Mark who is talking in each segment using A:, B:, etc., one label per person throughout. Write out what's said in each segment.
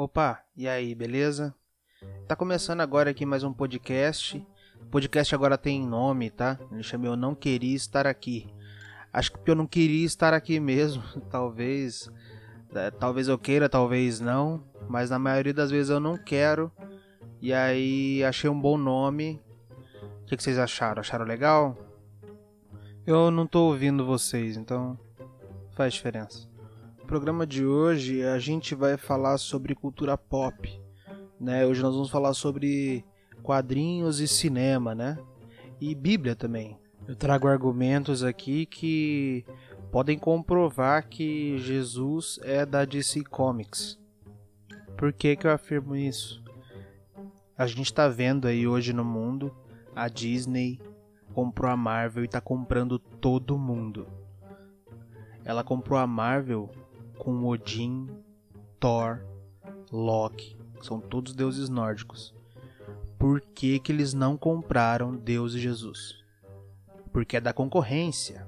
A: Opa, e aí, beleza? Tá começando agora aqui mais um podcast. O podcast agora tem nome, tá? Ele chama Eu Não Queria Estar Aqui. Acho que eu não queria estar aqui mesmo. talvez. É, talvez eu queira, talvez não. Mas na maioria das vezes eu não quero. E aí achei um bom nome. O que, que vocês acharam? Acharam legal? Eu não tô ouvindo vocês, então faz diferença. Programa de hoje a gente vai falar sobre cultura pop. Né? Hoje nós vamos falar sobre quadrinhos e cinema, né? E Bíblia também. Eu trago argumentos aqui que podem comprovar que Jesus é da DC Comics. Por que, que eu afirmo isso? A gente está vendo aí hoje no mundo a Disney comprou a Marvel e está comprando todo mundo. Ela comprou a Marvel com Odin, Thor, Loki, que são todos deuses nórdicos. Por que, que eles não compraram Deus e Jesus? porque é da concorrência.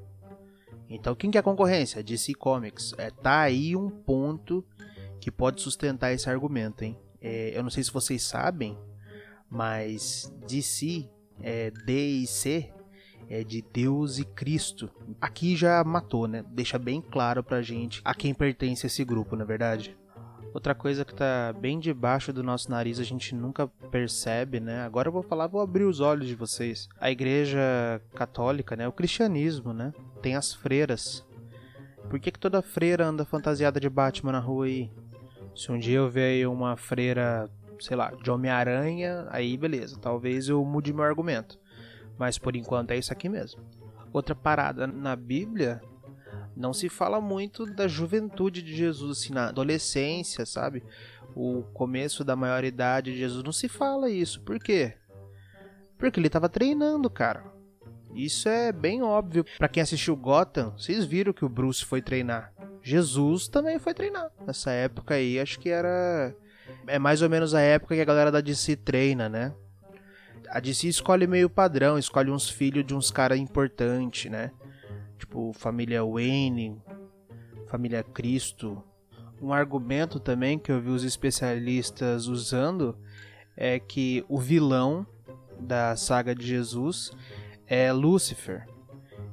A: Então, quem que é a concorrência? DC Comics. É, tá aí um ponto que pode sustentar esse argumento, hein? É, eu não sei se vocês sabem, mas DC, é, D e C, é de Deus e Cristo. Aqui já matou, né? Deixa bem claro pra gente a quem pertence esse grupo, na é verdade. Outra coisa que tá bem debaixo do nosso nariz, a gente nunca percebe, né? Agora eu vou falar, vou abrir os olhos de vocês. A igreja católica, né? O cristianismo, né? Tem as freiras. Por que, que toda freira anda fantasiada de Batman na rua aí? Se um dia eu ver uma freira, sei lá, de Homem-Aranha, aí beleza, talvez eu mude meu argumento. Mas por enquanto é isso aqui mesmo. Outra parada na Bíblia não se fala muito da juventude de Jesus, assim, na adolescência, sabe? O começo da maioridade de Jesus, não se fala isso. Por quê? Porque ele estava treinando, cara. Isso é bem óbvio. Para quem assistiu Gotham, vocês viram que o Bruce foi treinar. Jesus também foi treinar. Nessa época aí, acho que era. É mais ou menos a época que a galera da DC treina, né? A DC escolhe meio padrão, escolhe uns filhos de uns caras importantes, né? tipo família Wayne, família Cristo. Um argumento também que eu vi os especialistas usando é que o vilão da saga de Jesus é Lúcifer.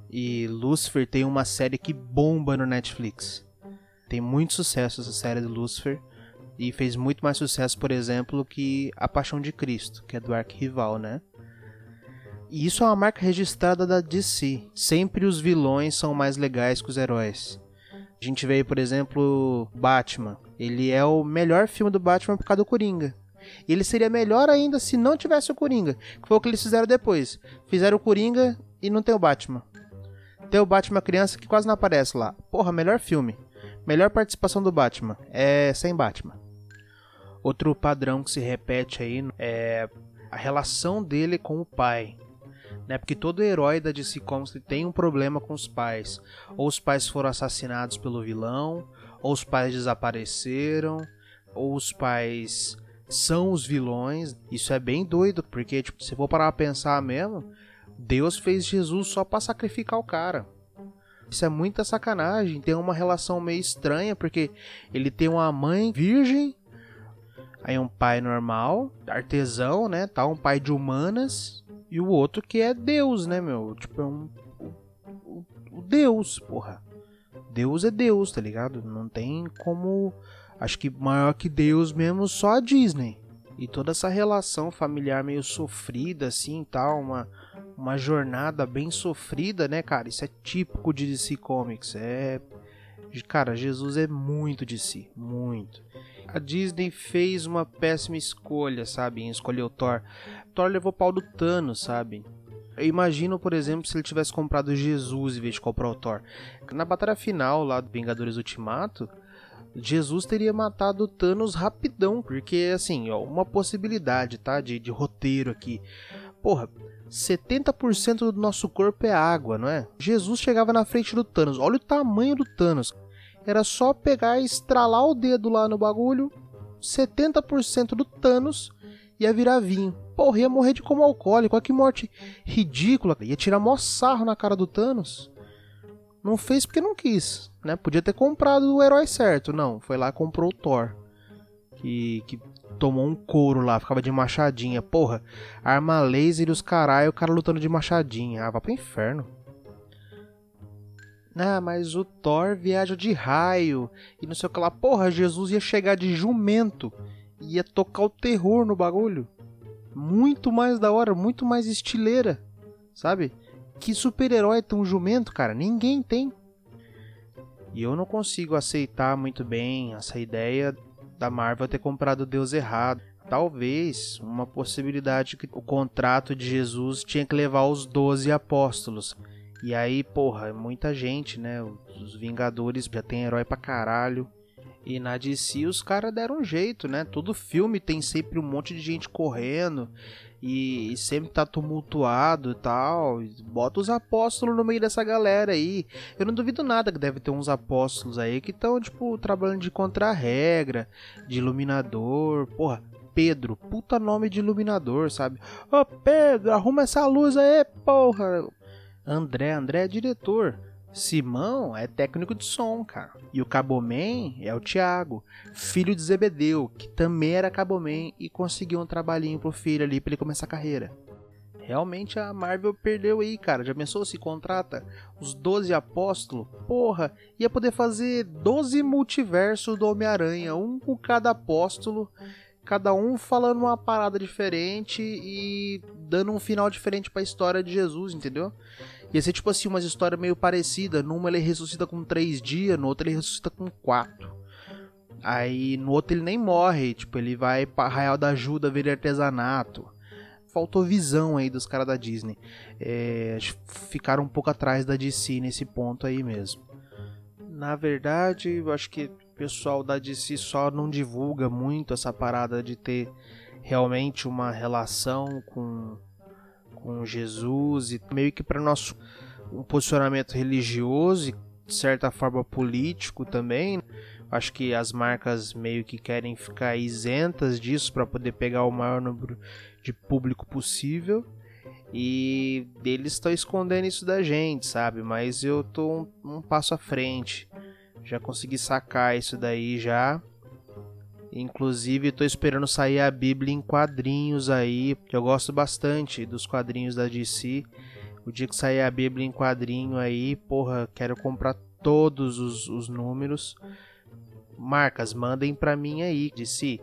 A: E Lúcifer tem uma série que bomba no Netflix. Tem muito sucesso essa série de Lúcifer. E fez muito mais sucesso, por exemplo, que A Paixão de Cristo, que é do arquirrival, né? E isso é uma marca registrada da DC. Sempre os vilões são mais legais que os heróis. A gente vê, por exemplo, Batman. Ele é o melhor filme do Batman por causa do Coringa. E ele seria melhor ainda se não tivesse o Coringa. Que foi o que eles fizeram depois. Fizeram o Coringa e não tem o Batman. Tem o Batman criança que quase não aparece lá. Porra, melhor filme. Melhor participação do Batman. É sem Batman. Outro padrão que se repete aí é a relação dele com o pai né? Porque todo herói da DC Comics tem um problema com os pais. Ou os pais foram assassinados pelo vilão, ou os pais desapareceram, ou os pais são os vilões. Isso é bem doido, porque tipo, se for parar a pensar mesmo, Deus fez Jesus só para sacrificar o cara. Isso é muita sacanagem. Tem uma relação meio estranha, porque ele tem uma mãe virgem, aí um pai normal, artesão, né? Tá um pai de humanas e o outro que é Deus, né, meu? Tipo, é um. O, o Deus, porra. Deus é Deus, tá ligado? Não tem como. Acho que maior que Deus mesmo, só a Disney. E toda essa relação familiar meio sofrida, assim tal, uma, uma jornada bem sofrida, né, cara? Isso é típico de DC Comics. É. Cara, Jesus é muito de si, muito a Disney fez uma péssima escolha, sabe, em escolher o Thor. Thor levou pau do Thanos, sabe? Eu imagino, por exemplo, se ele tivesse comprado Jesus em vez de comprar o Thor. Na batalha final lá do Vingadores Ultimato, Jesus teria matado o Thanos rapidão, porque assim, ó, uma possibilidade, tá, de, de roteiro aqui. Porra, 70% do nosso corpo é água, não é? Jesus chegava na frente do Thanos. Olha o tamanho do Thanos. Era só pegar e estralar o dedo lá no bagulho, 70% do Thanos ia virar vinho. Porra, ia morrer de como alcoólico. Olha que morte ridícula. Ia tirar mó sarro na cara do Thanos. Não fez porque não quis, né? Podia ter comprado o herói certo. Não, foi lá e comprou o Thor. que, que tomou um couro lá, ficava de machadinha. Porra, arma laser e os caralho, o cara lutando de machadinha. Ah, vai pro inferno. Ah, mas o Thor viaja de raio e não sei o que lá. Porra, Jesus ia chegar de jumento. Ia tocar o terror no bagulho. Muito mais da hora, muito mais estileira. Sabe? Que super-herói tão jumento, cara? Ninguém tem. E eu não consigo aceitar muito bem essa ideia da Marvel ter comprado Deus errado. Talvez uma possibilidade que o contrato de Jesus tinha que levar os 12 apóstolos. E aí, porra, muita gente, né? Os Vingadores já tem herói pra caralho. E na DC os caras deram um jeito, né? Todo filme tem sempre um monte de gente correndo e, e sempre tá tumultuado e tal. Bota os apóstolos no meio dessa galera aí. Eu não duvido nada que deve ter uns apóstolos aí que estão, tipo, trabalhando de contra-regra, de iluminador. Porra, Pedro, puta nome de iluminador, sabe? Ô Pedro, arruma essa luz aí, porra. André, André é diretor. Simão é técnico de som, cara. E o Caboman é o Thiago, filho de Zebedeu, que também era Caboman e conseguiu um trabalhinho pro filho ali pra ele começar a carreira. Realmente a Marvel perdeu aí, cara. Já pensou se contrata os 12 apóstolos? Porra, ia poder fazer 12 multiversos do Homem-Aranha, um com cada apóstolo, cada um falando uma parada diferente e dando um final diferente para a história de Jesus, entendeu? Ia ser tipo assim, umas histórias meio parecidas. Numa ele ressuscita com três dias, no outro ele ressuscita com quatro. Aí no outro ele nem morre, tipo, ele vai pra Arraial da Ajuda ver artesanato. Faltou visão aí dos caras da Disney. É, ficaram um pouco atrás da DC nesse ponto aí mesmo. Na verdade, eu acho que o pessoal da DC só não divulga muito essa parada de ter realmente uma relação com com Jesus e meio que para nosso um posicionamento religioso e de certa forma político também. Acho que as marcas meio que querem ficar isentas disso para poder pegar o maior número de público possível. E eles estão escondendo isso da gente, sabe? Mas eu tô um, um passo à frente. Já consegui sacar isso daí já. Inclusive, estou esperando sair a Bíblia em quadrinhos aí, porque eu gosto bastante dos quadrinhos da DC. O dia que sair a Bíblia em quadrinho aí, porra, quero comprar todos os, os números. Marcas, mandem pra mim aí, DC.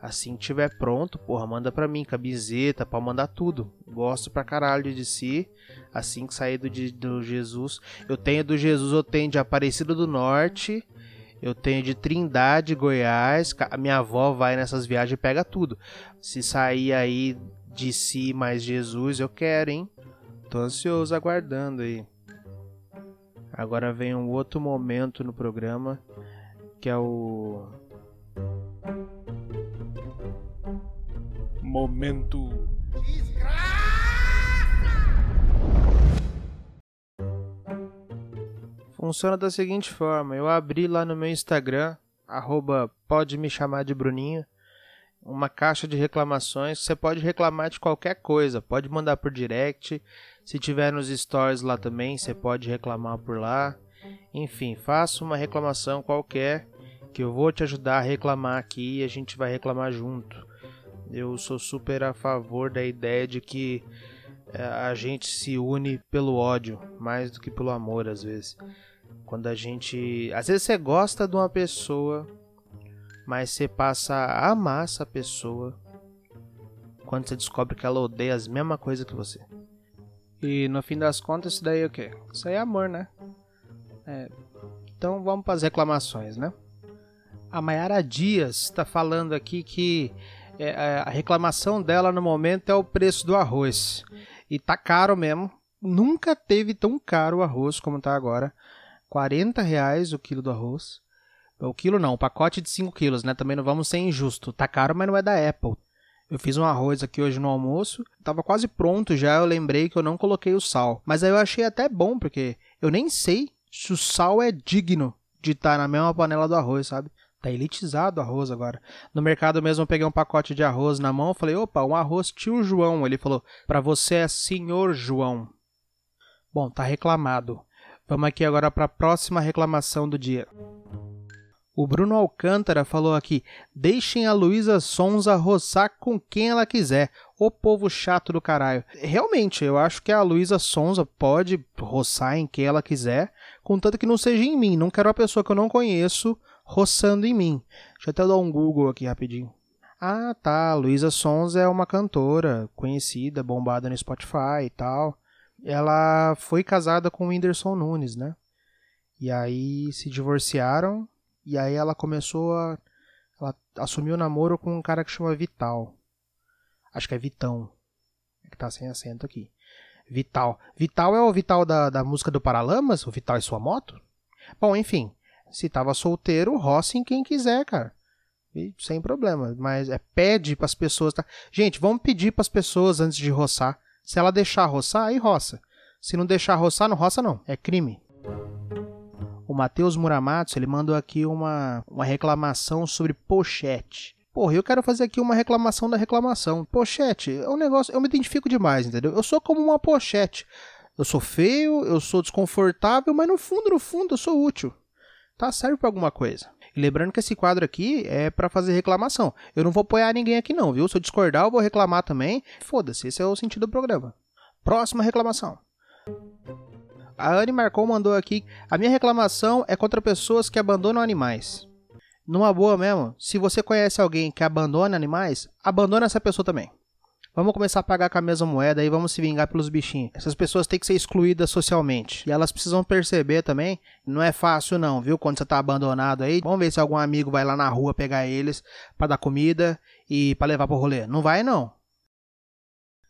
A: Assim que tiver pronto, porra, manda pra mim, camiseta, pra mandar tudo. Gosto pra caralho de DC. Assim que sair do, do Jesus. Eu tenho do Jesus, eu tenho de Aparecido do Norte eu tenho de Trindade, Goiás. A minha avó vai nessas viagens e pega tudo. Se sair aí de si mais Jesus, eu quero, hein? Tô ansioso aguardando aí. Agora vem um outro momento no programa que é o momento funciona da seguinte forma: eu abri lá no meu Instagram, arroba pode me chamar de Bruninho, uma caixa de reclamações. Você pode reclamar de qualquer coisa, pode mandar por direct. Se tiver nos stories lá também, você pode reclamar por lá. Enfim, faça uma reclamação qualquer que eu vou te ajudar a reclamar aqui e a gente vai reclamar junto. Eu sou super a favor da ideia de que eh, a gente se une pelo ódio mais do que pelo amor às vezes. Quando a gente. Às vezes você gosta de uma pessoa, mas você passa a amar essa pessoa quando você descobre que ela odeia as mesmas coisas que você. E no fim das contas, isso daí é o quê? Isso aí é amor, né? É. Então vamos para as reclamações, né? A Mayara Dias está falando aqui que é, a reclamação dela no momento é o preço do arroz. E tá caro mesmo. Nunca teve tão caro o arroz como tá agora. 40 reais o quilo do arroz. O quilo não, o pacote de 5 quilos, né? Também não vamos ser injusto. Tá caro, mas não é da Apple. Eu fiz um arroz aqui hoje no almoço, tava quase pronto já, eu lembrei que eu não coloquei o sal. Mas aí eu achei até bom, porque eu nem sei se o sal é digno de estar tá na mesma panela do arroz, sabe? Tá elitizado o arroz agora. No mercado mesmo eu peguei um pacote de arroz na mão, falei, opa, um arroz tio João. Ele falou, para você é senhor João. Bom, tá reclamado. Vamos aqui agora para a próxima reclamação do dia. O Bruno Alcântara falou aqui: deixem a Luísa Sonza roçar com quem ela quiser. O povo chato do caralho. Realmente, eu acho que a Luísa Sonza pode roçar em quem ela quiser, contanto que não seja em mim. Não quero uma pessoa que eu não conheço roçando em mim. Deixa eu até dar um Google aqui rapidinho. Ah, tá. Luísa Sonza é uma cantora conhecida, bombada no Spotify e tal. Ela foi casada com o Whindersson Nunes, né? E aí se divorciaram e aí ela começou a. Ela assumiu o namoro com um cara que chama Vital. Acho que é Vitão. É que tá sem acento aqui. Vital. Vital é o Vital da, da música do Paralamas? O Vital é sua moto? Bom, enfim. Se tava solteiro, roça em quem quiser, cara. E sem problema. Mas é pede pras pessoas. Tá? Gente, vamos pedir pras pessoas antes de roçar. Se ela deixar roçar, aí roça. Se não deixar roçar, não roça não. É crime. O Matheus Muramatos, ele mandou aqui uma, uma reclamação sobre pochete. Porra, eu quero fazer aqui uma reclamação da reclamação. Pochete é um negócio, eu me identifico demais, entendeu? Eu sou como uma pochete. Eu sou feio, eu sou desconfortável, mas no fundo, no fundo, eu sou útil. Tá? Serve pra alguma coisa. E lembrando que esse quadro aqui é para fazer reclamação. Eu não vou apoiar ninguém aqui não, viu? Se eu discordar, eu vou reclamar também. Foda-se, esse é o sentido do programa. Próxima reclamação. A Anne Marcon mandou aqui: A minha reclamação é contra pessoas que abandonam animais. Numa boa mesmo, se você conhece alguém que abandona animais, abandona essa pessoa também. Vamos começar a pagar com a mesma moeda e vamos se vingar pelos bichinhos. Essas pessoas têm que ser excluídas socialmente. E elas precisam perceber também, não é fácil não, viu? Quando você tá abandonado aí, vamos ver se algum amigo vai lá na rua pegar eles para dar comida e para levar pro rolê. Não vai não.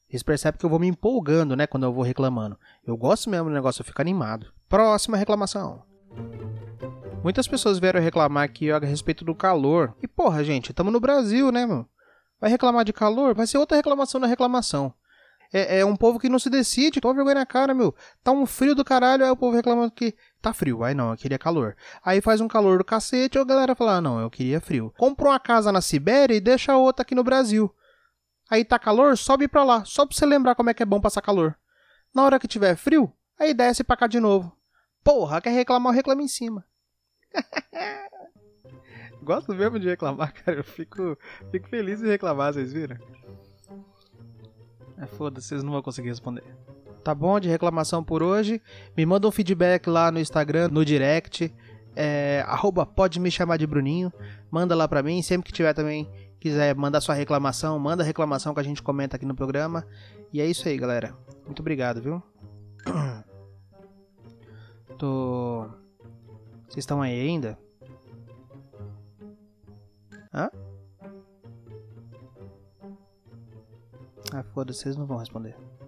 A: Vocês percebem que eu vou me empolgando, né, quando eu vou reclamando. Eu gosto mesmo do negócio, eu fico animado. Próxima reclamação. Muitas pessoas vieram reclamar aqui a respeito do calor. E porra, gente, estamos no Brasil, né, mano? Vai reclamar de calor? Vai ser outra reclamação na reclamação. É, é, um povo que não se decide, toma vergonha na cara, meu. Tá um frio do caralho, aí o povo reclamando que tá frio. Aí não, eu queria calor. Aí faz um calor do cacete, a galera fala, ah, não, eu queria frio. Compra uma casa na Sibéria e deixa outra aqui no Brasil. Aí tá calor, sobe pra lá, só pra você lembrar como é que é bom passar calor. Na hora que tiver frio, aí desce pra cá de novo. Porra, quer reclamar, reclama em cima. Gosto mesmo de reclamar, cara. Eu fico, fico feliz em reclamar, vocês viram? É foda, vocês não vão conseguir responder. Tá bom de reclamação por hoje. Me manda um feedback lá no Instagram, no direct. É, arroba pode me chamar de Bruninho. Manda lá pra mim. Sempre que tiver também quiser mandar sua reclamação, manda reclamação que a gente comenta aqui no programa. E é isso aí, galera. Muito obrigado, viu? Tô. Vocês estão aí ainda? Hã? Ah, foda-se, vocês não vão responder.